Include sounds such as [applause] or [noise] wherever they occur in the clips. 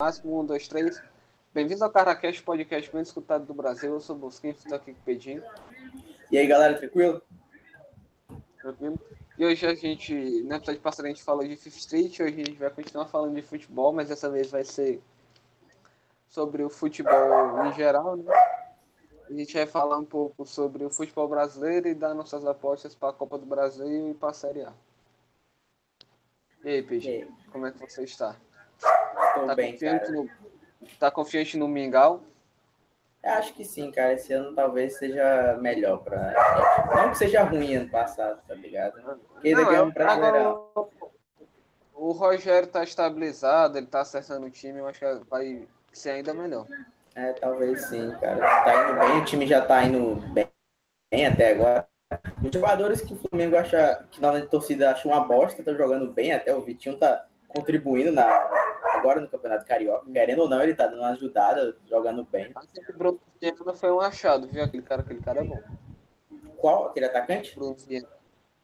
Máximo, um, dois, três. Bem-vindos ao CaraCast, podcast bem escutado do Brasil. Eu sou o Bosquinho, estou aqui com o Pedinho. E aí, galera, tranquilo? Tranquilo? E hoje a gente, no episódio passado, a gente falou de Fifth Street. Hoje a gente vai continuar falando de futebol, mas dessa vez vai ser sobre o futebol em geral, né? A gente vai falar um pouco sobre o futebol brasileiro e dar nossas apostas para a Copa do Brasil e para a Série A. E aí, Pedinho, como é que você está? Tô Tá bem, confiante, cara. no, tá confiante no Mingau? Eu acho que sim, cara. Esse ano talvez seja melhor pra gente. Não que seja ruim ano passado, tá ligado? Porque Não, ganhou um brasileirão. o, o Rogério tá estabilizado, ele tá acertando o time, eu acho que vai ser ainda melhor. É, talvez sim, cara. Tá indo bem, o time já tá indo bem, bem até agora. Os jogadores que o Flamengo acha que na torcida acha uma bosta, estão jogando bem, até o Vitinho tá contribuindo na, agora no Campeonato Carioca. Querendo ou não, ele tá dando uma ajudada, jogando bem. O Bruno Viana foi um achado, viu? Aquele cara, aquele cara é bom. Qual? Aquele atacante? Bruno Viana.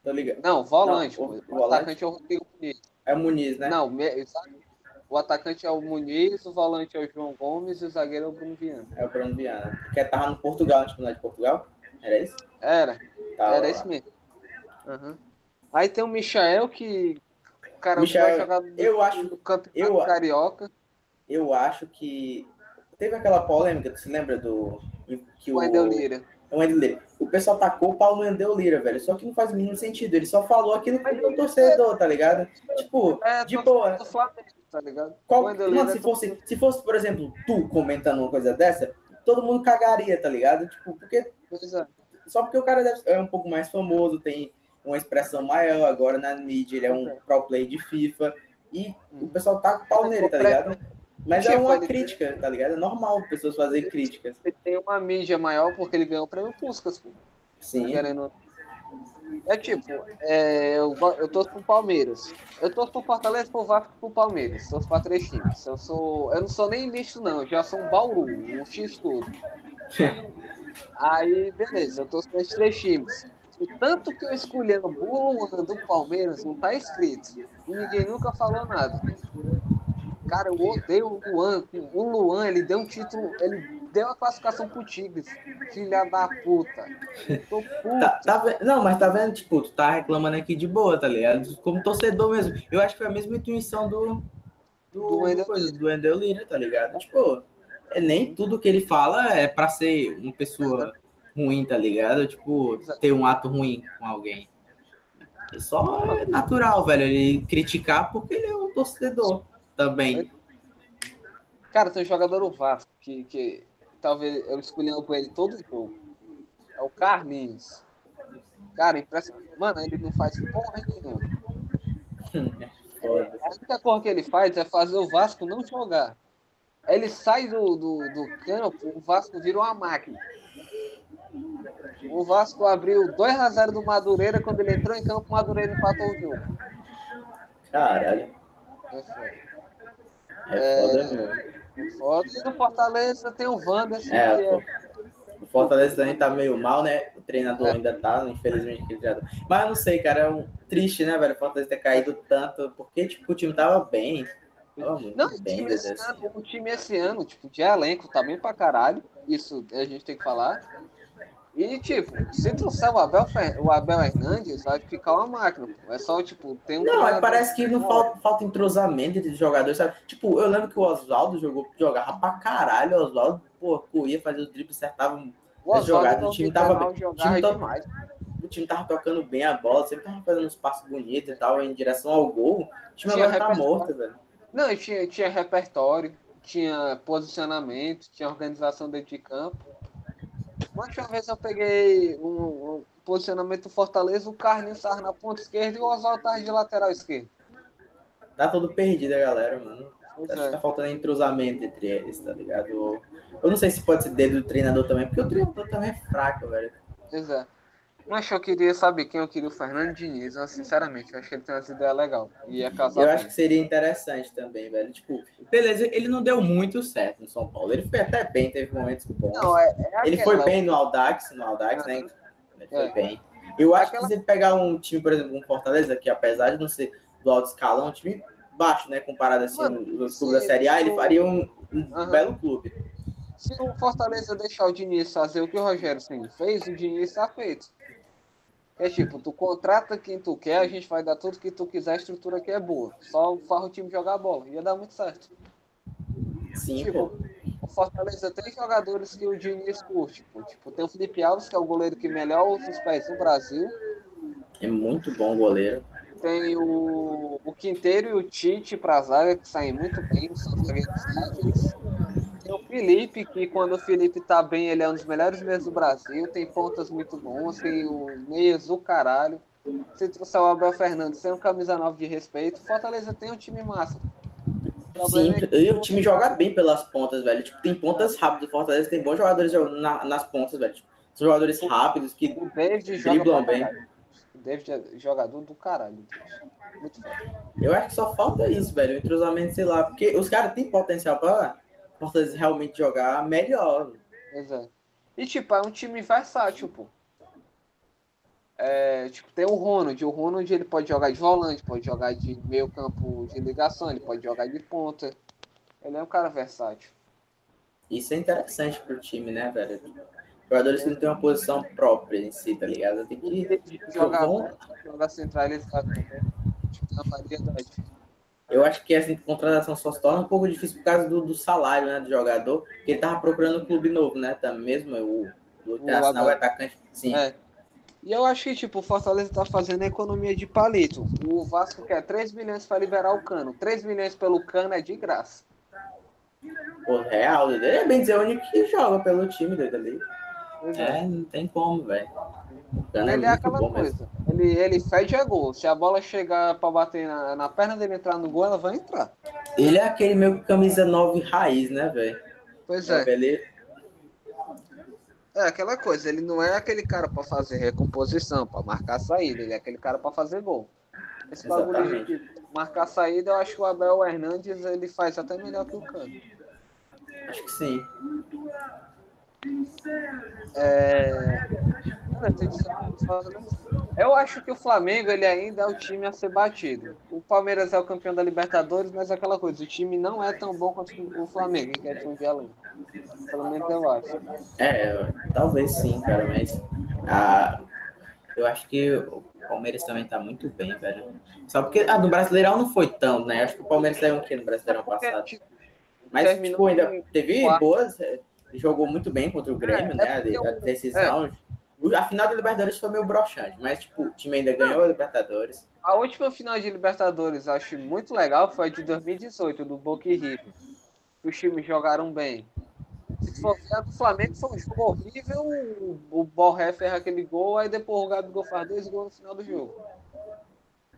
Tô ligado. Não, volante. Não, o- o, o volante? atacante é o Rodrigo Muniz. É o Muniz, né? Não, sabe? o atacante é o Muniz, o volante é o João Gomes e o zagueiro é o Bruno Viana. É o Bruno Viana. Que tava no Portugal, no Campeonato de Portugal? Era isso? Era, Tava era lá. esse mesmo. Aham. Aí tem o Michael que o cara Michael, vai jogar no, eu acho- no campeonato eu- carioca. Eu acho que teve aquela polêmica, você lembra do que O o Wendel Lira. o Wendel Lira. O pessoal tacou o pau no Wendel Lira, velho. Só que não faz o mínimo sentido. Ele só falou aquilo pro torcedor, tá ligado? Tipo, É, de boa. Flamengo, tá ligado? Qual, mano, Lira se é fosse, se fosse, por exemplo, tu comentando uma coisa dessa, todo mundo cagaria, tá ligado? Tipo, porque é. só porque o cara deve- é um pouco mais famoso, tem uma expressão maior agora na mídia, ele é um pro play de FIFA e o pessoal tá com o pau nele, tá ligado? Mas é uma crítica, tá ligado? É normal pessoas fazerem críticas. Ele tem uma mídia maior porque ele ganhou o prêmio Puskas. Sim. Querendo... É tipo, é, eu, eu torço pro Palmeiras. Eu torço pro Fortaleza, pro Vasco e pro Palmeiras. Torço pra três times. Eu, sou, eu não sou nem misto, não. Eu já sou um Bauru, um X todo. [laughs] Aí, beleza, eu torço pra esses três times. O tanto que eu escolhi no Luan do Palmeiras não tá escrito. E ninguém nunca falou nada. Cara, eu odeio o Luan. O Luan, ele deu um título, ele deu a classificação pro Tigres. Filha da puta. Tô puto. Tá, tá Não, mas tá vendo, tipo, tu tá reclamando aqui de boa, tá ligado? Como torcedor mesmo. Eu acho que foi a mesma intuição do. Do, Do Wendel coisa, do Wendel Lira, tá ligado? Tipo, é, nem tudo que ele fala é pra ser uma pessoa ruim, tá ligado? Tipo, ter um ato ruim com alguém. É só é natural, velho, ele criticar porque ele é um torcedor também. Cara, tem um jogador do Vasco que, que talvez eu escolhendo com ele todo jogo. É o Carlinhos. Cara, impressionante. Mano, ele não faz porra nenhuma. [laughs] A única coisa que ele faz é fazer o Vasco não jogar. Ele sai do, do, do campo, o Vasco vira uma máquina. O Vasco abriu 2x0 do Madureira, quando ele entrou em campo, o Madureira empatou o jogo. Caralho. É foda. É foda mesmo. É. E no Fortaleza tem o Wanderson, É, é O Fortaleza também tá meio mal, né? O treinador É. ainda tá, infelizmente. que ele já- Mas eu não sei, cara. É um... triste, né, velho? O Fortaleza ter caído tanto. Porque, tipo, o time tava bem. Tava Não, o bem, time, esse ano, o time esse ano, tipo, de elenco tá bem pra caralho. Isso a gente tem que falar. E, tipo, se trouxer o Abel, o Abel Hernandes, vai ficar uma máquina. pô. É só, tipo, tem um. Não, parece que não falta, falta entrosamento entre os jogadores, sabe? Tipo, eu lembro que o Oswaldo jogou, jogava pra caralho. O Oswaldo, pô, corria, fazia os dribles, acertava. o jogado, no o time tava bem. O time demais. O time tava tocando bem a bola, sempre tava fazendo uns passos bonitos e tal, em direção ao gol. O time agora tá morto, velho. Não, tinha, tinha repertório, tinha posicionamento, tinha organização dentro de campo. Uma última vez eu peguei um, um posicionamento do Fortaleza, o Carlinhos estava na ponta esquerda e o Oswaldo estava de lateral esquerdo. Tá todo perdido a galera, mano. Pois Acho que é. tá faltando entrosamento entre eles, tá ligado? Eu, não sei se pode ser dedo do treinador também, porque o treinador também é fraco, velho. É. Mas eu queria saber quem eu queria o Fernando Diniz. Eu, sinceramente, eu acho que ele tem umas ideias legais. E ia casar Eu bem. acho que seria interessante também, velho. Tipo, beleza, ele não deu muito certo no São Paulo. Ele foi até bem, teve momentos bons. Não, é, é ele foi bem no Audax, no Audax, né? Ele foi É. bem. Eu acho Aquela- que se ele pegar um time, por exemplo, um Fortaleza, que apesar de não ser do alto escalão, é um time baixo, né? Comparado assim, Mano, os clubes da Série A, ele faria um, um uhum. belo clube. Se o Fortaleza deixar o Diniz fazer o que o Rogério Senna fez, o Diniz está feito. É tipo, tu contrata quem tu quer, a gente vai dar tudo que tu quiser, a estrutura aqui é boa. Só faz o time jogar bola. Ia dar muito certo. Sim, tipo, o Fortaleza tem jogadores que o Diniz curte. Tipo, tipo, tem o Felipe Alves, que é o goleiro que melhor usa os pés no Brasil. É muito bom goleiro. Tem o, o Quinteiro e o Tite pra zaga, que saem muito bem, são zagueiros o Felipe, que quando o Felipe tá bem, ele é um dos melhores meios do Brasil. Tem pontas muito bons, tem o meias do caralho. Se trouxer o Abel Fernandes um camisa 9 de respeito, Fortaleza tem um time massa. Sim, é e o time joga bem pelas pontas, velho. Tipo, tem pontas rápidas. Fortaleza tem bons jogadores na, nas pontas, velho. Tipo, são jogadores rápidos que o David driblam bem. O David é jogador do caralho. Muito Eu acho que só falta isso, velho. O entrosamento, sei lá. Porque os caras têm potencial pra Fortaleza realmente jogar melhor. Exato. E tipo, é um time versátil, pô. É, tipo, tem o Ronald. O Ronald ele pode jogar de volante, pode jogar de meio campo de ligação, ele pode jogar de ponta. Ele é um cara versátil. Isso é interessante pro time, né, velho? Jogadores que não tem uma posição própria em si, tá ligado? Tem que jogar, jogar centralizado, né? Tipo, na variedade. Eu acho que essa contratação só se torna um pouco difícil por causa do, do salário né, do jogador, que ele tava procurando um clube novo, né? Tá, mesmo o, o, o, o atacante. Sim. É. E eu acho que, tipo, o Fortaleza tá fazendo economia de palito. O Vasco quer 3 milhões para liberar o cano. 3 milhões pelo cano é de graça. Pô, real, ele é bem dizer onde que joga pelo time dele ali. É, é, não tem como, velho. Ele é, é aquela coisa. Ele, ele fede a gol. Se a bola chegar pra bater na, na perna dele entrar no gol, ela vai entrar. Ele é aquele meio camisa 9 raiz, né, velho? Pois é. Ele... É aquela coisa, ele não é aquele cara para fazer recomposição, para marcar saída, ele é aquele cara para fazer gol. Esse bagulho de marcar saída, eu acho que o Abel Hernandes ele faz até melhor que o Cano. Acho que sim. É... Eu acho que o Flamengo ele ainda é o time a ser batido. O Palmeiras é o campeão da Libertadores, mas é aquela coisa, o time não é tão bom quanto o Flamengo, que é time de além. Pelo menos eu acho. É, talvez sim, cara, mas ah, eu acho que o Palmeiras também tá muito bem, velho. Só porque a ah, do Brasileirão não foi tão, né? Acho que o Palmeiras saiu um que no Brasileirão passado. Mas, tipo, ainda teve boas jogou muito bem contra o Grêmio, é, né? É a, decisão. A final da Libertadores foi meio broxante, mas tipo, o time ainda ganhou a Libertadores. A última final de Libertadores, acho muito legal, foi a de 2018, do Boca e River. Os times jogaram bem. Se for o Flamengo foi um jogo horrível, o Borré ferra aquele gol, aí depois o Gabigol faz dois gols no final do jogo.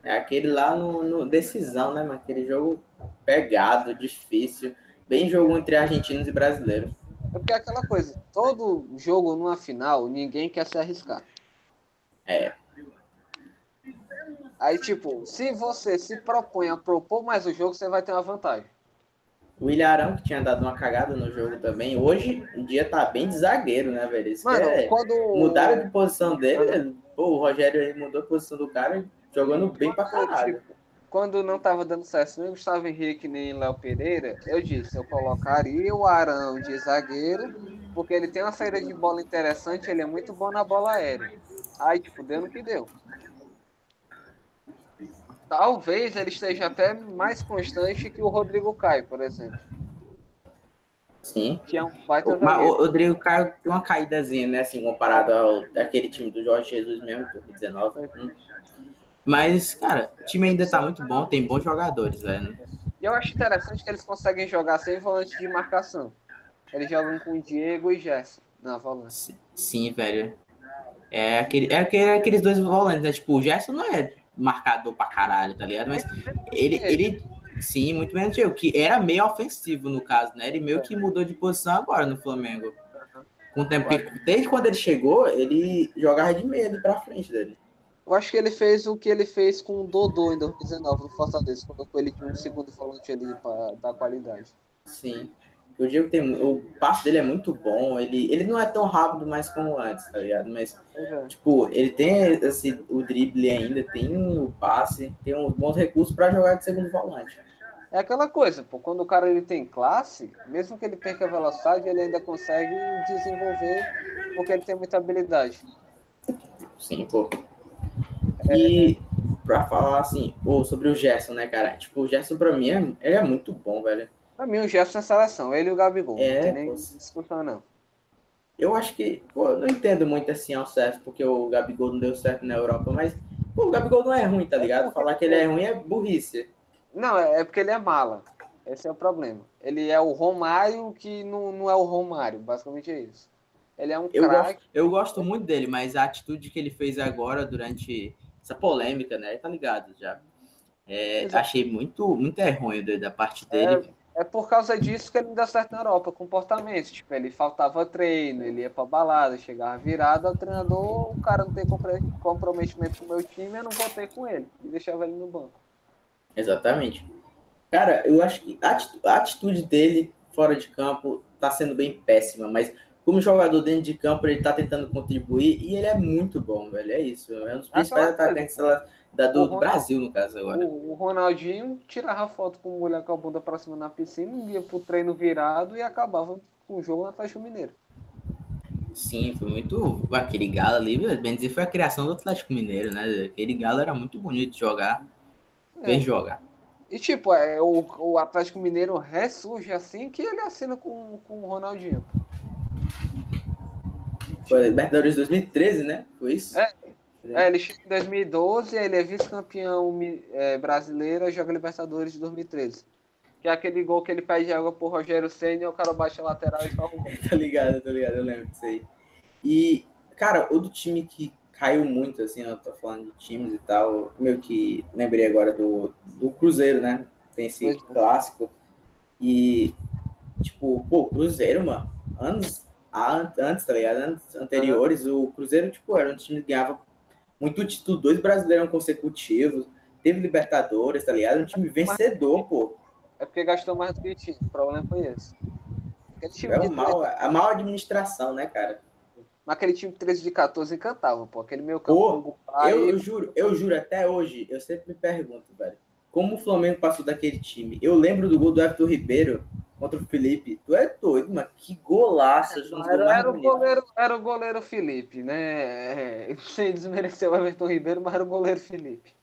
É aquele lá no, no decisão, né, mano? Aquele jogo pegado, difícil. Bem jogo entre argentinos e brasileiros. É porque é aquela coisa, todo jogo numa final, ninguém quer se arriscar. É. Aí, tipo, se você se propõe a propor mais o jogo, você vai ter uma vantagem. O Ilharão, que tinha dado uma cagada no jogo também, hoje em dia tá bem de zagueiro, né, velho? Isso Mano, é... quando... Mudaram de posição dele, pô, o Rogério mudou a posição do cara, jogando bem pra caralho. Tipo, quando não estava dando certo nem Gustavo Henrique nem Léo Pereira, eu disse, eu colocaria o Arão de zagueiro, porque ele tem uma saída de bola interessante, ele é muito bom na bola aérea. Aí, tipo, deu no que deu. Talvez ele esteja até mais constante que o Rodrigo Caio, por exemplo. Sim. Que é um baita o, o Rodrigo Caio tem uma caídazinha, né? Assim, comparado ao daquele time do Jorge Jesus mesmo, 2019. Hum. Mas, cara, o time ainda tá muito bom, tem bons jogadores, velho. E eu acho interessante que eles conseguem jogar sem volante de marcação. Eles jogam com Diego e Gerson na volante. Sim, velho. É, aquele, é aquele, aqueles dois volantes, né? Tipo, o Gerson não é marcador pra caralho, tá ligado? Mas ele, ele sim, muito menos eu, que era meio ofensivo no caso, né? Ele meio que mudou de posição agora no Flamengo. Com o tempo que, desde quando ele chegou, ele jogava de medo pra frente dele. Eu acho que ele fez o que ele fez com o Dodô em 2019 no Fortaleza, colocou ele com um segundo volante ali para dar qualidade. Sim. O Diego tem. O passe dele é muito bom. Ele, ele não é tão rápido mais como antes, tá ligado? Mas, Uhum. tipo, ele tem esse, o drible ainda, tem o passe, tem uns bons recursos para jogar de segundo volante. É aquela coisa, pô, quando o cara ele tem classe, mesmo que ele perca a velocidade, ele ainda consegue desenvolver porque ele tem muita habilidade. Sim, pô. E pra falar assim, pô, sobre o Gerson, né, cara? Tipo, o Gerson pra mim, é, ele é muito bom, velho. Pra mim, o Gerson é seleção, ele e o Gabigol. É, não tem nem discussão, não. Eu acho que, pô, eu não entendo muito assim ao certo, porque o Gabigol não deu certo na Europa, mas, pô, o Gabigol não é ruim, tá ligado? Falar que ele é ruim é burrice. Não, é é porque ele é mala. Esse é o problema. Ele é o Romário que não, não é o Romário, basicamente é isso. Ele é um Eu craque. gosto, eu gosto muito dele, mas a atitude que ele fez agora durante essa polêmica, né? Tá ligado já. É, Exato. achei muito, muito errôneo da- da parte dele. É por causa disso que ele não dá certo na Europa, comportamento. Tipo, ele faltava treino, ele ia pra balada, chegava virado, o treinador, o cara não tem comprometimento com o meu time, eu não voltei com ele. E deixava ele no banco. Exatamente. Cara, eu acho que a atitude dele fora de campo tá sendo bem péssima, mas como jogador dentro de campo, ele tá tentando contribuir e ele é muito bom, velho. É isso. É um dos principais Aquela atacantes da, do, O do Ronaldo- Brasil, no caso, agora. O, o Ronaldinho tirava foto com mulher com a bunda pra cima na piscina, ia pro treino virado e acabava com o jogo na Atlético Mineiro. Sim, foi muito. Aquele galo ali, bem dizer, foi a criação do Atlético Mineiro, né? Aquele galo era muito bonito de jogar. Bem É. jogar. E tipo, é, o, o Atlético Mineiro ressurge assim que ele assina com, com o Ronaldinho. Foi Libertadores 2013, né? Foi isso? É. É, ele chega em 2012, ele é vice-campeão é, brasileiro e joga Libertadores de 2013. Que é aquele gol que ele pede água pro Rogério Senna e o cara baixa a lateral e fala um gol. [laughs] Tá ligado, tá ligado, eu lembro disso aí. E, cara, o do time que caiu muito, assim, eu tô falando de times e tal, meio que lembrei agora do, do Cruzeiro, né? Tem esse é. clássico. E, tipo, pô, Cruzeiro, mano, anos antes, tá ligado? Anos anteriores, o Cruzeiro, tipo, era um time que ganhava muito título, dois brasileirão consecutivos, teve Libertadores, tá ligado? Um time vencedor, pô. É porque gastou mais do que tinha. O problema foi esse. Time, É o mal, a mal administração, né, cara? Mas aquele time 13 de 14 encantava, pô. Aquele meio campo Eu, eu juro, eu juro, até hoje, eu sempre me pergunto, velho, como o Flamengo passou daquele time? Eu lembro do gol do Everton Ribeiro contra o Felipe. Tu é doido, mano. Que golaço. Era, era o goleiro, era o goleiro Felipe, né? É, [laughs] Sem desmerecer o Everton Ribeiro, mas era o goleiro Felipe.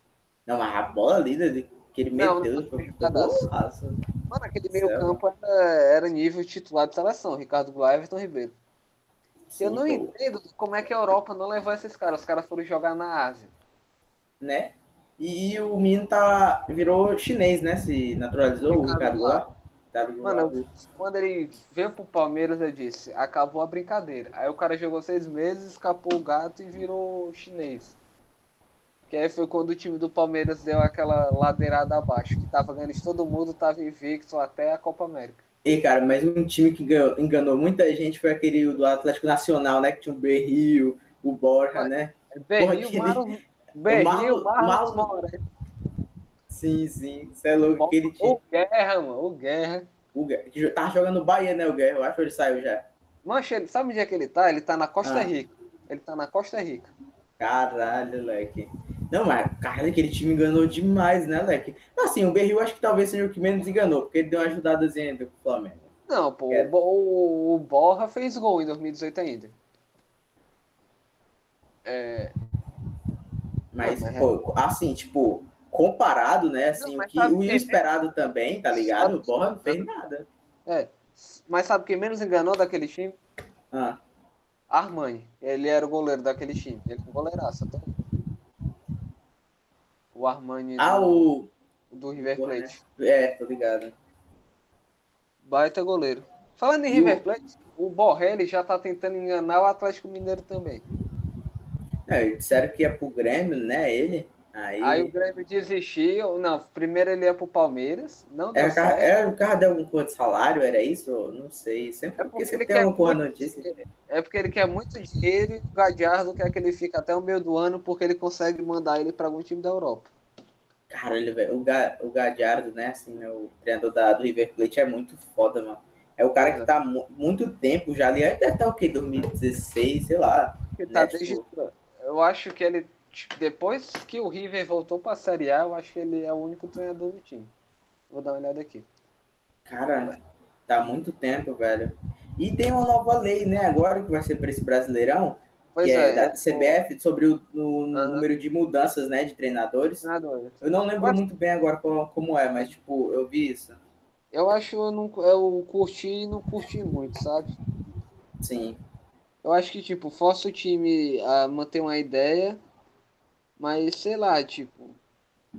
Não, mas a bola ali, né, que ele Não, meteu, não, foi não, não. golaço. Mano, aquele Céu. meio campo era, era nível titular de seleção. Ricardo Goulart e Everton Ribeiro. eu Sim, não pô, entendo como é que a Europa não levou esses caras. Os caras foram jogar na Ásia. Né? E, o menino tá, virou chinês, né? Se naturalizou, o Ricardo Ricardo Goulart. Goulart. Tá Mano, Quando ele veio pro Palmeiras, eu disse, acabou a brincadeira. Aí o cara jogou seis meses, escapou o gato e virou chinês. Que aí foi quando o time do Palmeiras deu aquela ladeirada abaixo, que tava ganhando de todo mundo, tava invicto até a Copa América. E, cara, mas um time que ganhou- enganou muita gente foi aquele do Atlético Nacional, né? Que tinha o Berrio, o Borja, né? Berril, aquele- Marlon, Berril, Marlon- Marlon. Sim, sim. Você é louco. Aquele time. O Guerra, mano, o Guerra. O Guerra, que jo- tava jogando no Bahia, né? O Guerra, eu acho que ele saiu já. Mancha, sabe onde é que ele tá? Ele tá na Costa Ah. Rica. Ele tá na Costa Rica. Caralho, leque. Não, mas, cara, aquele time enganou demais, né, leque? Assim, o Berril acho que talvez seja o que menos enganou, porque ele deu uma ajudadazinha do Flamengo. Não, pô, É. o, o, Borra fez gol em 2018 ainda. É, Mas, Não, mas é- pô, assim, tipo, comparado, né? Assim, Não, o, que, o que- esperado também, tá ligado? O não fez nada. é. Mas sabe quem menos enganou daquele time? Ah, Armani. Ele era o goleiro daquele time. Ele é um goleiraço até. O Armani ah do, o. do River Boa, né? Plate. É, tô ligado. Baita goleiro. Falando em River Plate, o Borrelli já tá tentando enganar o Atlético Mineiro também. É, disseram que ia pro Grêmio, né? Ele. Aí. Aí o Grêmio desistiu. Não, primeiro ele ia pro Palmeiras. Não deu Era, certo. era o carro de algum cor de salário, era isso? Não sei. Sempre, É porque ele tem alguma porra notícia. É porque ele quer muito dinheiro e o Gadiardo quer que ele fique até o meio do ano porque ele consegue mandar ele para algum time da Europa. Caralho, velho. O, Ga, o Gadiardo, né? Assim, né, o treinador da, do River Plate é muito foda, mano. É o cara que tá mu- muito tempo já ali. Deve estar o quê? 2016, sei lá. Tá né, desde- tipo, Eu acho que ele, depois que o River voltou pra Série A, eu acho que ele é o único treinador do time. Vou dar uma olhada aqui. Cara, tá muito tempo, velho. E tem uma nova lei, né? Agora que vai ser para esse Brasileirão, Pois que é, é, da CBF, sobre o, o Aham. número de mudanças, né? De treinadores. treinador. Eu não lembro Mas- muito bem agora qual- como é, mas, tipo, eu vi isso. Eu acho eu não eu curti e não curti muito, sabe? Sim. Eu acho que, tipo, força o time a manter uma ideia, mas sei lá, tipo,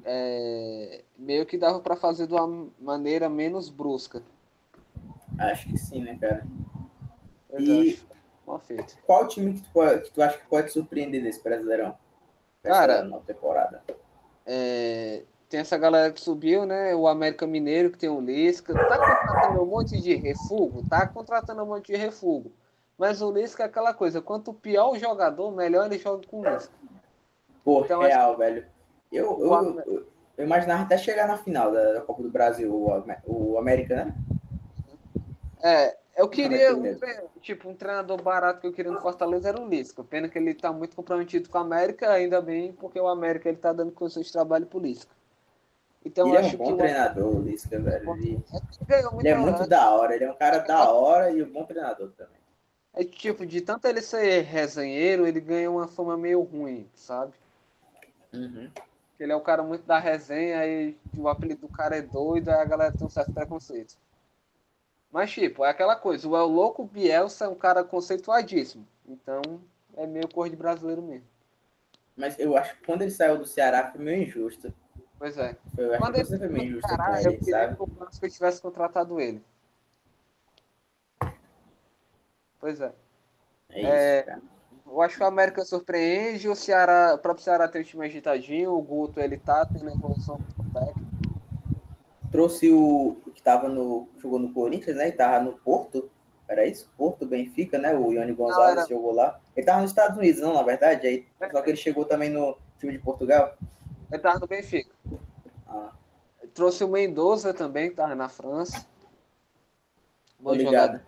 é, meio que dava pra fazer de uma maneira menos brusca. Acho que sim, né, cara? Eu E- mal feito. Qual time que tu, pode- que tu acha que pode surpreender nesse Brasileirão? Cara, nova temporada. É, tem essa galera que subiu, né? O América Mineiro, que tem o Lisca. Tá contratando um monte de refugo? Tá contratando um monte de refugo. Mas o Lisca é aquela coisa, quanto pior o jogador, melhor ele joga com o Lisca. Pô, Então, real, velho. Eu, eu, eu, eu imaginava até chegar na final da, da Copa do Brasil, o, o América, né? É, eu queria, América um, tipo, um treinador barato que eu queria no Fortaleza era o Lisca. Pena que ele tá muito comprometido com o América, ainda bem, porque o América ele tá dando condições de trabalho pro Lisca. Então, ele é um acho que bom o treinador, o Lisca, velho. Ele, muito ele é muito da hora, ele é um cara da hora e um bom treinador também. É tipo, de tanto ele ser resenheiro, ele ganha uma fama meio ruim, sabe? Uhum. Ele é um cara muito da resenha e o apelido do cara é doido, aí a galera tem um certo preconceito. Mas, tipo, é aquela coisa, o El Louco Bielsa é um cara conceituadíssimo. Então, é meio cor de brasileiro mesmo. Mas eu acho que quando ele saiu do Ceará foi meio injusto. Pois é. Eu acho Quando que ele você foi meio injusto com Caralho, eu ele, queria sabe? que o Vasco tivesse contratado ele. Pois é. É isso, É, cara. Eu acho que o América surpreende, o Ceará, o próprio Ceará tem um time agitadinho, o Guto ele tá tendo evolução do técnico. Trouxe o que tava no. jogou no Corinthians, né? E tava no Porto. Era isso? Porto, Benfica, né? O Ione Gonzalez era- jogou lá. Ele tava nos Estados Unidos, não, na verdade. Aí, só que ele chegou também no time de Portugal. Ele tava no Benfica. Ah, Trouxe o Mendoza também, que tava na França. Bom jogador.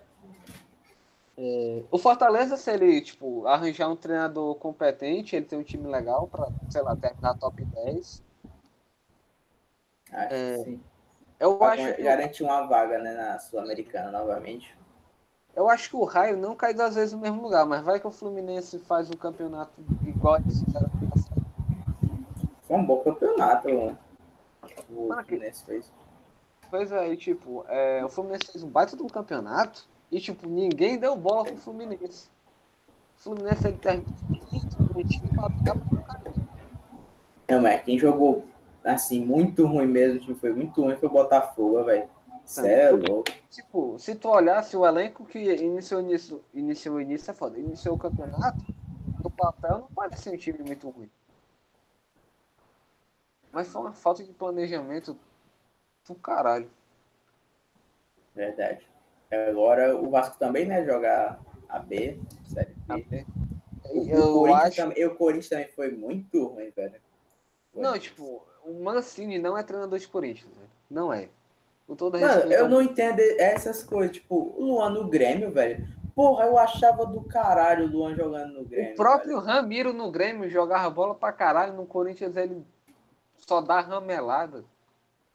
Ligado. O Fortaleza, se ele, tipo, arranjar um treinador competente, ele tem um time legal pra, sei lá, terminar top 10. Acho É, sim. Eu Pra acho, que, Garante uma vaga, né? Na Sul-Americana novamente. eu acho que o Raio não cai duas vezes no mesmo lugar, mas vai que o Fluminense faz um campeonato igual fizeram ano passado. Foi um bom campeonato. O Mano, que- Fluminense fez. Pois é, tipo, é, o Fluminense fez um baita de um campeonato e, tipo, ninguém deu bola pro Fluminense. O Fluminense, ele pro caramba. Não, mas quem jogou assim, muito ruim mesmo, o time foi muito ruim, foi o Botafogo, velho. Cê é louco. Tipo, se tu olhasse o elenco que iniciou início, iniciou o início é foda, iniciou o campeonato, no papel não parece um time muito ruim. Mas foi uma falta de planejamento do caralho. Verdade. Agora o Vasco também, né? Joga a B, Série B. O, Eu Corinthians acho. também, o Corinthians também foi muito ruim, velho. Não, tipo, o Mancini não é treinador de Corinthians, velho. Não é. Com todo Mano, respeito. eu não entendo essas coisas. Tipo, o Luan no Grêmio, velho. Porra, eu achava do caralho o Luan jogando no Grêmio. O próprio Ramiro no Grêmio jogava bola pra caralho, no Corinthians ele só dá ramelada.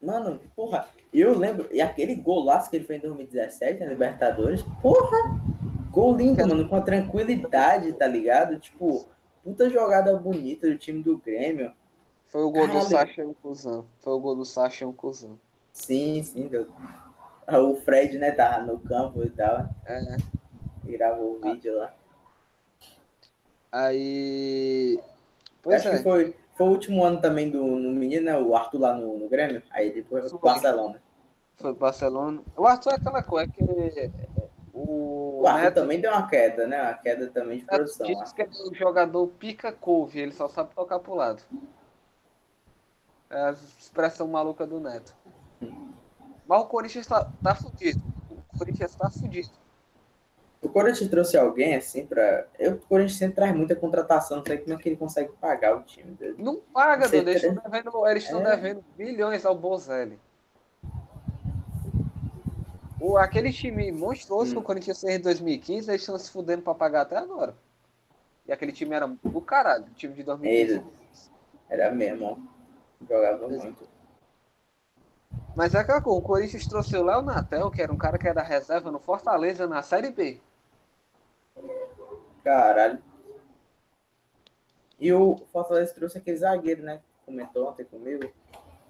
Mano, porra, eu lembro. E aquele golaço que ele fez em 2017 na Libertadores. Porra! Gol lindo, mano, com a tranquilidade, tá ligado? Tipo, puta jogada bonita do time do Grêmio. Foi o gol do Caralho. Sacha um cuzão. Foi o gol do Sacha um cuzão. Sim, sim. Deus. O Fred, né, tava no campo e tal. É. e Gravou o vídeo lá. Aí. Pois Acho que é. foi, foi o último ano também do no menino, né? O Arthur lá no, no Grêmio. Aí depois foi pro. Barcelona. Foi pro Barcelona. O Arthur é aquela coisa que o, O Arthur Neto, também deu uma queda, né? Uma queda também de produção. diz que é um jogador pica couve, ele só sabe tocar pro lado. É a expressão maluca do Neto. Mas o Corinthians tá, tá fudido. O Corinthians tá fudido. O Corinthians trouxe alguém assim pra. Eu, o Corinthians sempre traz muita contratação, não sei como é que ele consegue pagar o time dele. Não paga, Dudu. Eles estão devendo, eles estão É. devendo bilhões ao Bozelli. o, aquele time monstruoso que o Corinthians fez em 2015, eles estão se fudendo pra pagar até agora. E aquele time era do caralho, o time de 2015. Ele- Era mesmo, ó. Jogava muito. Mas é aquela coisa, o Corinthians trouxe o Léo Natel, que era um cara que era reserva no Fortaleza na Série B. Caralho. E o Fortaleza trouxe aquele zagueiro, né? Comentou ontem comigo.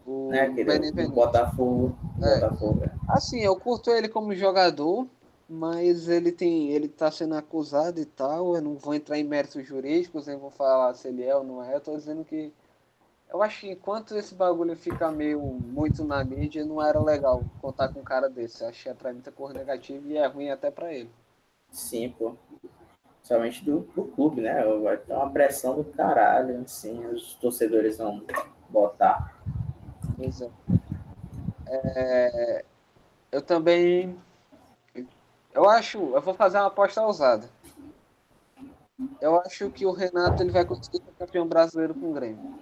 O Né? Aquele. Botafogo. É. Botafogo, é. Assim, eu curto ele como jogador, mas ele tem, ele tá sendo acusado e tal. Eu não vou entrar em méritos jurídicos, nem vou falar se ele é ou não é. Eu tô dizendo que eu acho que enquanto esse bagulho fica meio muito na mídia, não era legal contar com um cara desse. Eu achei pra mim muita cor negativa e é ruim até pra ele. Sim, pô. Principalmente do, do clube, né? Vai ter uma pressão do caralho, assim, os torcedores vão botar. Pois é. Eu também. Eu acho. Eu vou fazer uma aposta ousada. Eu acho que o Renato ele vai conseguir ser campeão brasileiro com o Grêmio.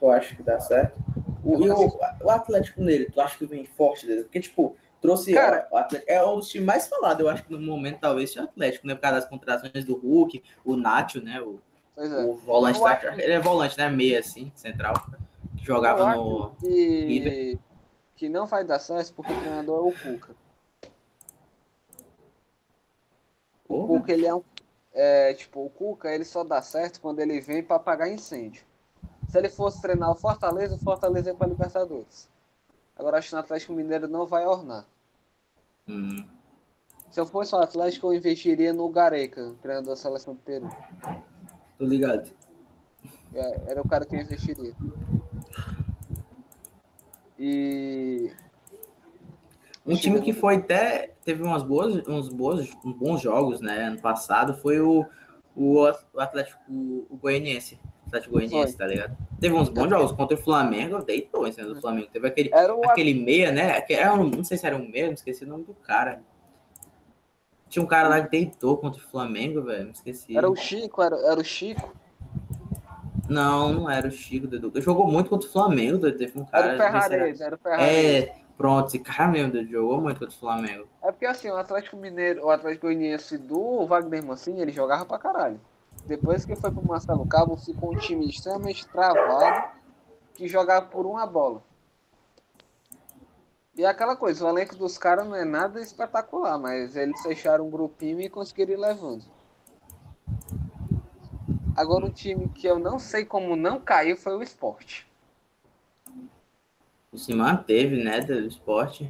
Tu acha que dá certo? O, o, o Atlético nele, tu acha que vem forte dele? Porque, tipo, trouxe. Cara- o Atlético, é um dos times mais falados, eu acho que no momento, talvez, seja o Atlético, né? Por causa das contratações do Hulk, o Nacho, né? O, é. o volante. Da- Ele é volante, né? Meia, assim, central. Que jogava no. que, que não vai dar certo porque o treinador é o Cuca. O Cuca, ele é um. É, tipo, o Cuca, ele só dá certo quando ele vem pra apagar incêndio. Se ele fosse treinar o Fortaleza, o Fortaleza ia pra Libertadores. Agora acho que no Atlético Mineiro não vai ornar. Hum, Se eu fosse o Atlético, eu investiria no Gareca, treinador da seleção do Peru. tô ligado. É, Era o cara que eu investiria. E. Um time que foi até. Teve umas boas, uns, boas, uns bons jogos, né? Ano passado foi o, o Atlético o Goianiense. Atlético Goianiense, tá ligado? Teve uns bons jogos contra o Flamengo, deitou em cima do Flamengo. Teve aquele, Era o. aquele meia, né? Era um, não sei se era um meia, me esqueci o nome do cara. Tinha um cara lá que deitou contra o Flamengo, velho. Me esqueci. Era o Chico, era, era o Chico. Não, não era o Chico, Dudu. Ele jogou muito contra o Flamengo, Dudu. Teve um cara. Era o se Ferrarese, era o Ferrarese. É, pronto, esse cara mesmo, Dudu, jogou muito contra o Flamengo. É porque assim, o Atlético Mineiro, o Atlético Goianiense do Wagner Mancini, ele jogava pra caralho. Depois que foi pro Marcelo Cabo, ficou um time extremamente travado que jogava por uma bola. E aquela coisa, o elenco dos caras não é nada espetacular, mas eles fecharam um grupinho e conseguiram ir levando. Agora um time que eu não sei como não caiu foi o esporte. Se manteve, né, do esporte.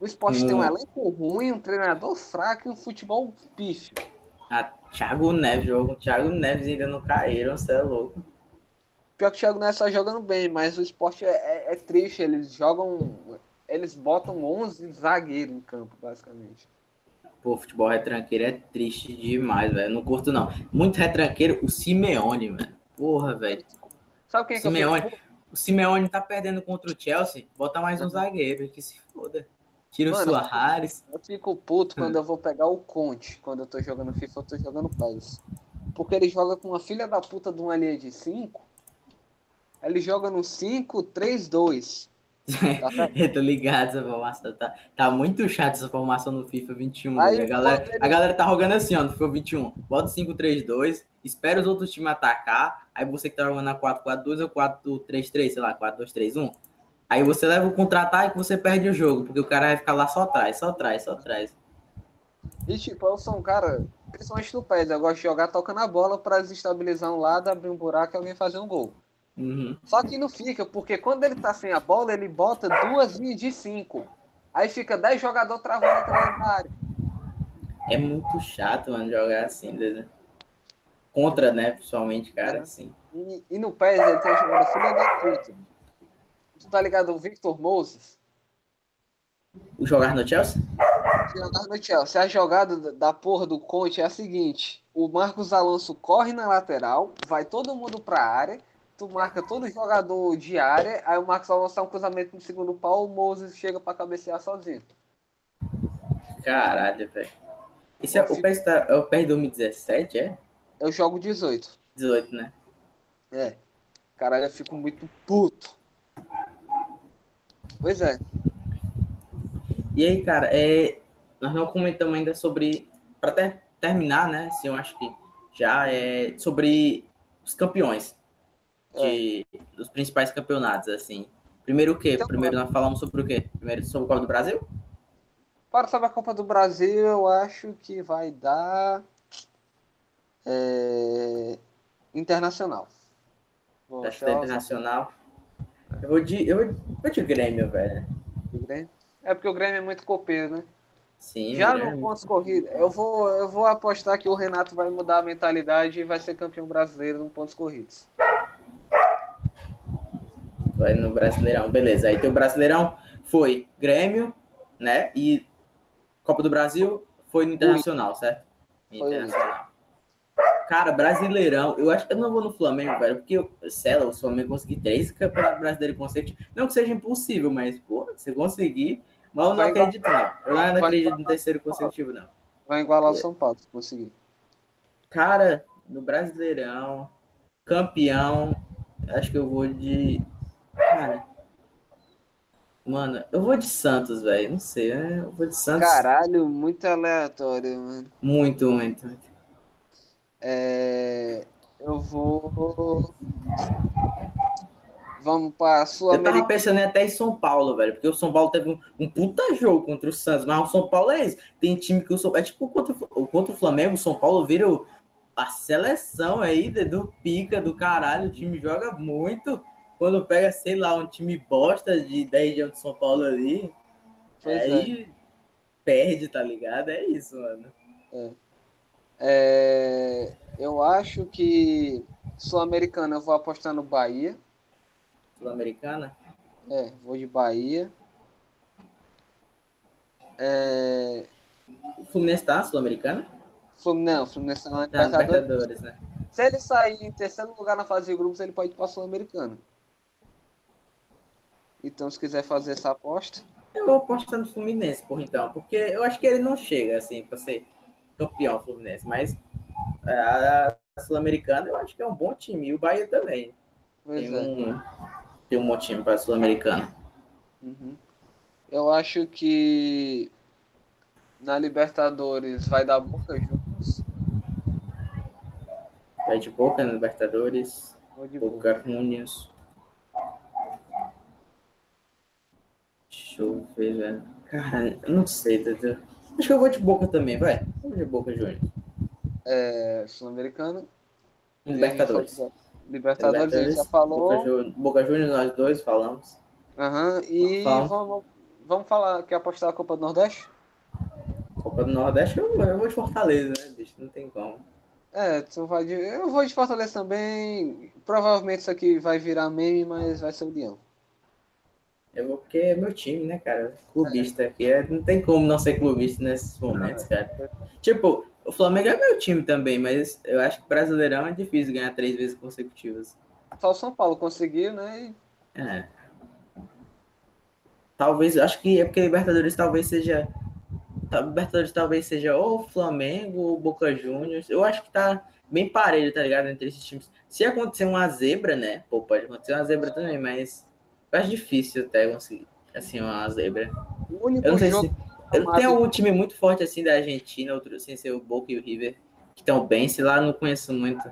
O esporte tem um Hum. elenco ruim, um treinador fraco e um futebol pífio. A Thiago Neves, jogo. Thiago Neves ainda não caíram, você é louco. Pior que o Thiago Neves tá jogando bem, mas o esporte é, é- é triste. Eles jogam. Eles botam 11 zagueiros em campo, basicamente. Pô, futebol retranqueiro é triste demais, velho. Não curto, não. Muito retranqueiro, o Simeone, velho. Porra, velho. Sabe quem é que eu Simeone. fico... O Simeone tá perdendo contra o Chelsea. Bota mais um zagueiro, que se foda. Tira o Suarez. Eu fico puto quando eu vou pegar o Conte. Quando eu tô jogando FIFA, eu tô jogando PES. Porque ele joga com uma filha da puta de uma linha de 5. Ele joga no 5-3-2. Tá? [laughs] Eu tô ligado, essa formação. Tá, tá muito chato essa formação no FIFA 21. Aí, a, galera, ele- a galera tá jogando assim, ó, no FIFA 21. Bota 5-3-2, espera os outros times atacar. Aí você que tá jogando na 4-4-2 ou 4-3-3, sei lá, 4-2-3-1. Aí você leva o contra-ataque e você perde o jogo, porque o cara vai ficar lá só atrás, só atrás, só atrás. E tipo, eu sou um cara, principalmente no PES, eu gosto de jogar tocando a bola pra desestabilizar um lado, abrir um buraco e alguém fazer um gol. Uhum. Só que não fica, porque quando ele tá sem a bola, ele bota duas linhas de cinco. Aí fica 10 jogadores travando atrás da área. É muito chato, mano, jogar assim, né? Contra, né, pessoalmente, cara, assim. E, e no PES ele tem jogado filha da puta. Tu tá ligado o Victor Moses? O jogar no Chelsea? Jogava no Chelsea. A jogada da- da porra do Conte é a seguinte: o Marcos Alonso corre na lateral, vai todo mundo pra área, tu marca todo jogador de área, aí o Marcos Alonso dá um cruzamento no segundo pau, o Moses chega pra cabecear sozinho. Caralho, velho. Esse é, o PES tá, é o PES 2017, é? Eu jogo 18. 18, né? É. Caralho, eu fico muito puto. Pois é. E aí, cara, é, nós não comentamos ainda sobre, para ter, terminar, né? Assim, eu acho que já é sobre os campeões de, é. dos principais campeonatos, assim. Primeiro o quê? Então, Primeiro nós falamos sobre o quê? Primeiro sobre o Copa do Brasil? Para sobre a Copa do Brasil, eu acho que vai dar é, Internacional. Vou internacional. Eu vou de, eu vou de Grêmio, velho. É porque o Grêmio é muito copeiro, né? Sim. Já no pontos corridos, eu vou, eu vou apostar que o Renato vai mudar a mentalidade e vai ser campeão brasileiro no pontos corridos. Vai no Brasileirão, beleza. Aí tem o Brasileirão foi Grêmio, né? E Copa do Brasil foi no Internacional, certo? Internacional. Cara, Brasileirão, eu acho que eu não vou no Flamengo, velho, porque, sei lá, o Flamengo conseguir três campeonatos brasileiros consecutivos. Não que seja impossível, mas, pô, você conseguir. Mas eu não acredito, não. Eu não acredito no terceiro consecutivo, não. Vai igualar o São Paulo, se conseguir. Cara, no Brasileirão, campeão, acho que eu vou de. Cara. Mano, eu vou de Santos, velho. Não sei, né? Eu vou de Santos. Caralho, muito aleatório, mano. Muito, muito, muito. É, eu vou. Vamos para a Sul Eu tava pensando até em São Paulo, velho, porque o São Paulo teve um, um puta jogo contra o Santos, mas o São Paulo é isso. Tem time que o São É tipo contra, contra o Flamengo, o São Paulo vira a seleção aí do pica do caralho. O time joga muito. Quando pega, sei lá, um time bosta de 10 anos de São Paulo ali, pois aí é. perde, tá ligado? É isso, mano. É. É, eu acho que Sul-Americana eu vou apostar no Bahia. Sul-Americana? É, vou de Bahia. É... O Fluminense tá Sul-Americana? Não, o Fluminense tá na Libertadores. né? Se ele sair em terceiro lugar na fase de grupos, ele pode ir para Sul-Americana. Então, se quiser fazer essa aposta. Eu vou apostar no Fluminense, por então, porque eu acho que ele não chega assim para ser campeão Fluminense, mas é, a Sul-Americana eu acho que é um bom time, e o Bahia também. tem, é. um, tem um bom time para a Sul-Americana. Uhum. Eu acho que na Libertadores vai dar Boca Juniors. Vai de Boca na Libertadores. Boca, Boca Juniors. Deixa eu ver, velho. Cara, eu não sei, entendeu? Acho que eu vou de Boca também, vai. Vamos de Boca Juniors. É, Sul-Americano. Libertadores. Libertadores, a gente já falou. Boca, Juniors, nós dois falamos. Aham, uhum. e vamos, vamos falar, quer apostar a Copa do Nordeste? Copa do Nordeste, eu, eu vou de Fortaleza, né, bicho? Não tem como. É, tu vai de, eu vou de Fortaleza também. Provavelmente isso aqui vai virar meme, mas vai ser o Leão. Eu vou porque é meu time, né, cara? Clubista aqui. É, não tem como não ser clubista nesses momentos, cara. Tipo, o Flamengo é meu time também, mas eu acho que Brasileirão é difícil ganhar três vezes consecutivas. Só o São Paulo conseguiu, né? E... É. Talvez, acho que é porque Libertadores talvez seja. Libertadores talvez seja ou Flamengo ou Boca Juniors. Eu acho que tá bem parelho, tá ligado? Entre esses times. Se acontecer uma zebra, né? Pô, pode acontecer uma zebra também, mas acho difícil até conseguir, assim, uma zebra. O único eu não sei jogo... se... Eu tenho algum time muito forte, assim, da Argentina, outro, sem ser o Boca e o River, que estão bem, sei lá, não conheço muito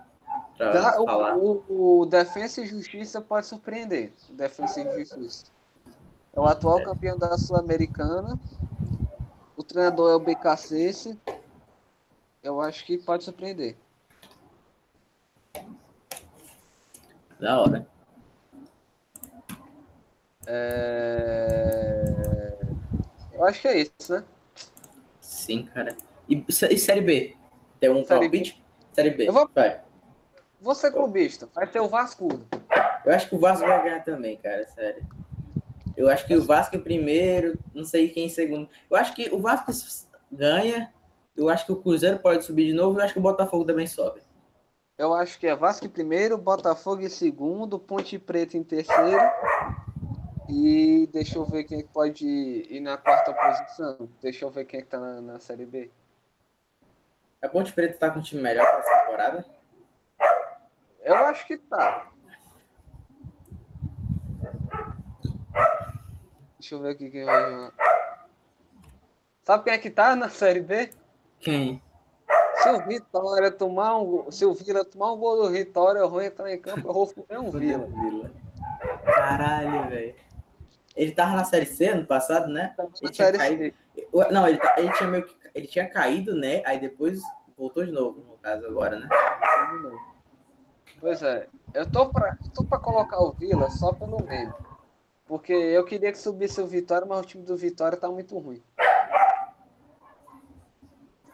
falar. O, o, o Defensa e Justiça pode surpreender. O Defensa e Justiça. É o atual é. campeão da Sul-Americana. O treinador é o BKC. Eu acho que pode surpreender. Da hora. É... Eu acho que é isso, né? Sim, cara. E, e Série B? Tem um série palpite? B. Série B. Eu vou... Vai. Você clubista, vai ter o Vasco. Eu acho que o Vasco vai ganhar também, cara, sério. Eu acho que o Vasco em primeiro, não sei quem em segundo. Eu acho que o Vasco ganha. Eu acho que o Cruzeiro pode subir de novo. Eu acho que o Botafogo também sobe. Eu acho que é Vasco em primeiro, Botafogo em segundo, Ponte Preta em terceiro e deixa eu ver quem é pode ir na quarta posição. Deixa eu ver quem é que tá na, na Série B. A Ponte Preta tá com um time melhor para essa temporada? Eu acho que tá. Deixa eu ver aqui quem vai jogar. Sabe quem é que tá na Série B? Quem? Se o Vitória tomar um Se o Vila tomar um gol do Vitória, eu vou entrar em campo, eu vou fuder um Vila. Caralho, velho. Ele tava na Série C ano passado, né? Ele tinha caído. Não, ele, tá- ele tinha meio que. Ele tinha caído, né? Aí depois voltou de novo, no caso, agora, né? Pois é, eu tô pra, tô pra colocar o Vila só pelo meme. Porque eu queria que subisse o Vitória, mas o time do Vitória tá muito ruim.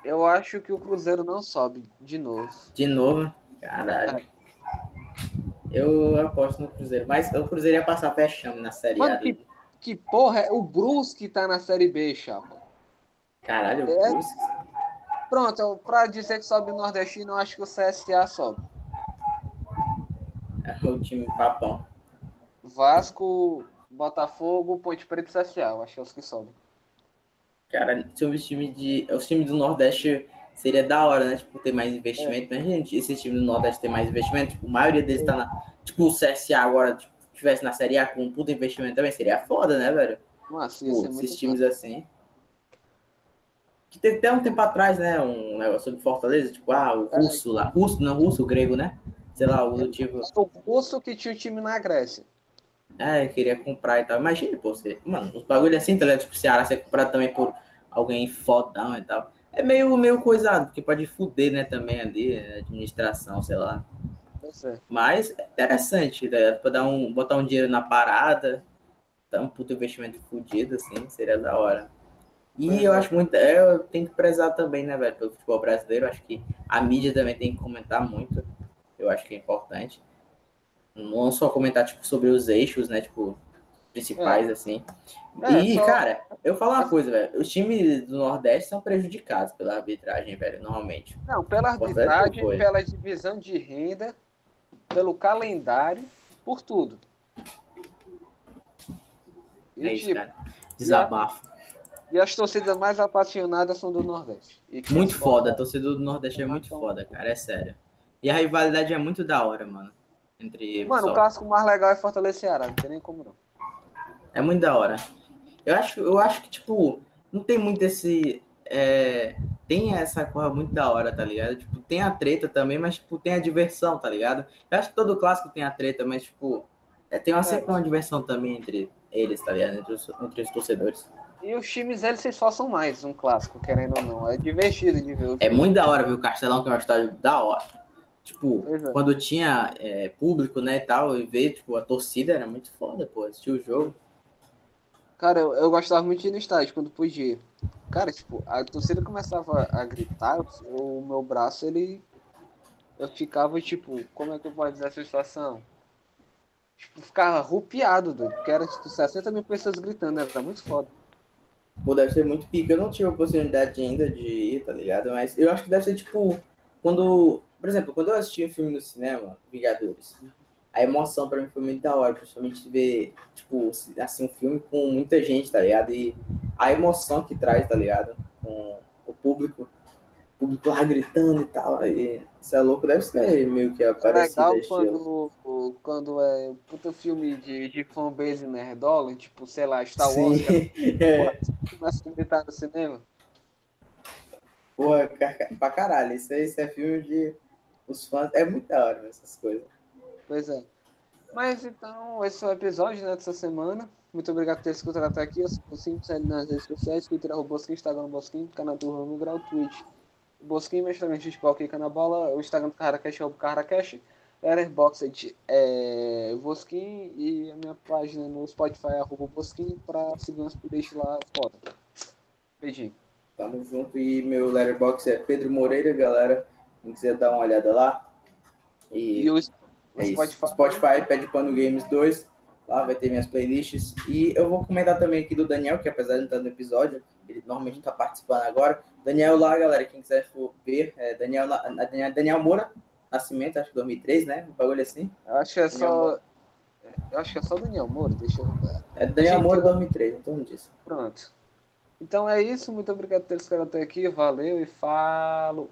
Eu acho que o Cruzeiro não sobe de novo. De novo. Caralho. Eu aposto no Cruzeiro. Mas o Cruzeiro ia passar fechando na Série Mano, A. que, que porra é o Brusque tá na Série B, chapa? Caralho, o É. Brusque. Pronto, eu- pra dizer que sobe o Nordestino, eu acho que o CSA sobe. É o time papão. Vasco, Botafogo, Ponte Preta e CSA, eu acho que é os que sobem. Cara, se os times de. Os times do Nordeste seria da hora, né? Tipo, ter mais investimento. Mas, gente, esse time do Nordeste ter mais investimento, tipo, a maioria deles tá na. Tipo, o CSA agora, tipo, tivesse na Série A com um puta investimento também, seria foda, né, velho? Nossa, ia Pô, esses times assim. Que teve até um tempo atrás, né? Um negócio sobre Fortaleza, tipo, ah, o russo lá. Russo, não russo, o grego, né? Sei lá, o tipo. O curso que tinha o time na Grécia. É, queria comprar e tal. Imagina, pô, você. Mano, os bagulho assim, tá ligado? Tipo, Ceará ser comprado também por alguém fodão e tal. É meio, meio coisado, porque pode fuder, né, também ali, administração, sei lá. É. Mas é interessante, ligado? Pra dar um, botar um dinheiro na parada, dar um puto investimento fudido, assim, seria da hora. E Pois eu é. acho muito. é, Eu tenho que prezar também, né, velho, pelo futebol brasileiro. Acho que a mídia também tem que comentar muito. Eu acho que é importante. Não só comentar, tipo, sobre os eixos, né, tipo, principais, assim. É, e, só- cara, eu falo uma coisa, velho. Os times do Nordeste são prejudicados pela arbitragem, velho, normalmente. Não, pela Importante arbitragem, pela divisão de renda, pelo calendário, por tudo. E, É isso, tipo, cara. Desabafo. e as torcidas mais apaixonadas são do Nordeste. E Muito as- foda, a torcida do Nordeste é muito foda, cara, é sério. E a rivalidade é muito da hora, mano. Entre Mano, o clássico mais legal é Fortaleza e Ceará, não tem nem como não. É muito da hora. Eu acho, eu acho que, tipo, não tem muito esse. é, tem essa coisa muito da hora, tá ligado? Tipo, tem a treta também, mas, tipo, tem a diversão, tá ligado? Eu acho que todo clássico tem a treta, mas, tipo, é, tem uma, sempre uma diversão também entre eles, tá ligado? Entre os, entre os torcedores. E os times, eles se esforçam mais, um clássico, querendo ou não. É divertido de ver. É muito da hora ver o Castelão, que é um estádio da hora. Tipo, é. quando tinha é, público, né, e tal, e ver, tipo, a torcida era muito foda, pô, assistir o jogo. Cara, eu, eu gostava muito de ir no estádio quando podia. Cara, tipo, a torcida começava a gritar, o meu braço, ele. Eu ficava, tipo, como é que eu posso dizer essa situação? Tipo, ficava rupiado, doido. Porque era, tipo, 60 mil pessoas gritando, era muito foda. Pô, deve ser muito pica. Eu não tive a oportunidade ainda de ir, tá ligado? Mas eu acho que deve ser, tipo, quando... Por exemplo, quando eu assisti um filme no cinema, Vingadores, a emoção pra mim foi muito da hora, principalmente ver, tipo, assim, um filme com muita gente, tá ligado? E a emoção que traz, tá ligado? Com o público, o público lá gritando e tal. E isso é louco, deve ser meio que É parecido. legal estilo. quando, quando é puta filme de, de fanbase nerdola, tipo, sei lá, Star Wars, Sim. [laughs] É. começa a gritar no cinema. Pô, pra caralho, isso aí isso é filme de. Os fãs. É muito da hora essas coisas. Pois é. Mas então, esse foi o episódio né, dessa semana. Muito obrigado por ter escutado até aqui. Eu sou o Simples nas redes sociais, Twitter, arroba Bosquim, Instagram Bosquim, canal do Ramo Grau, Twitch. Bosquim, mestramente futebol, clica na bola. O Instagram do Carracash é o Carracash. Letterboxd é Bosquim e a minha página no Spotify é arroba Bosquim pra seguir umas playlists lá fora. Beijinho. Tamo junto. E meu letterbox é Pedro Moreira, galera. Quem quiser dar uma olhada lá. E, E o, é isso. Spotify. Spotify, Pede Pano Games 2. Lá vai ter minhas playlists. E eu vou comentar também aqui do Daniel, que apesar de não estar no episódio, ele normalmente está participando agora. Daniel lá, galera, quem quiser for ver, é Daniel, Daniel, Daniel Moura, Nascimento, acho que 2003, né? Um bagulho assim. Eu acho que é Daniel só. Eu acho que é só Daniel Moura, deixa eu ver. É Daniel Gente, Moura eu- 2003, em torno disso. Pronto. Então é isso. Muito obrigado por ter escutado até aqui. Valeu e falou.